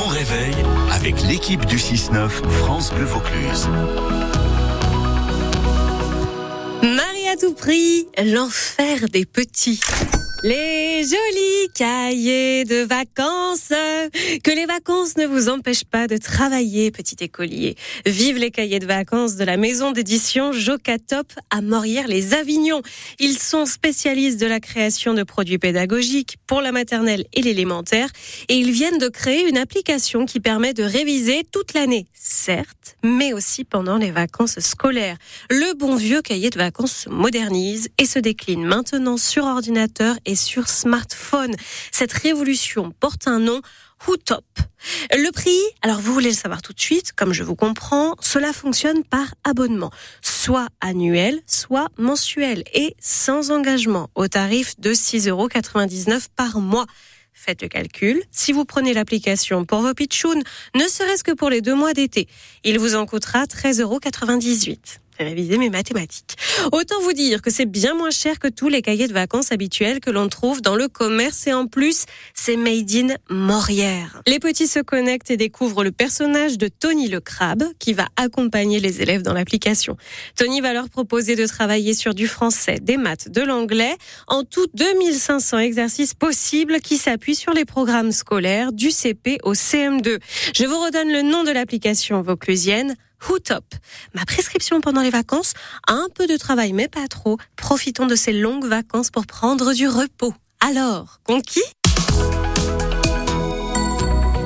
bon réveil avec l'équipe du 6-9 France Bleu Vaucluse. Marie à tout prix, l'enfer des petits. Les jolis cahiers de vacances. Que les vacances ne vous empêchent pas de travailler, petit écolier. Vive les cahiers de vacances de la maison d'édition Jocatop à Morières-les-Avignon. Ils sont spécialistes de la création de produits pédagogiques pour la maternelle et l'élémentaire et ils viennent de créer une application qui permet de réviser toute l'année, certes, mais aussi pendant les vacances scolaires. Le bon vieux cahier de vacances se modernise et se décline maintenant sur ordinateur sur smartphone. Cette révolution porte un nom, Hootop. Le prix, alors vous voulez le savoir tout de suite, comme je vous comprends, cela fonctionne par abonnement, soit annuel, soit mensuel et sans engagement au tarif de 6,99 euros par mois. Faites le calcul. Si vous prenez l'application pour vos pitchouns, ne serait-ce que pour les deux mois d'été, il vous en coûtera 13,98 euros réviser mes mathématiques. Autant vous dire que c'est bien moins cher que tous les cahiers de vacances habituels que l'on trouve dans le commerce et en plus, c'est made in Morière. Les petits se connectent et découvrent le personnage de Tony le crabe qui va accompagner les élèves dans l'application. Tony va leur proposer de travailler sur du français, des maths, de l'anglais, en tout 2500 exercices possibles qui s'appuient sur les programmes scolaires du CP au CM2. Je vous redonne le nom de l'application vauclusienne Hootop. Ma prescription pendant les vacances, un peu de travail mais pas trop. Profitons de ces longues vacances pour prendre du repos. Alors, conquis?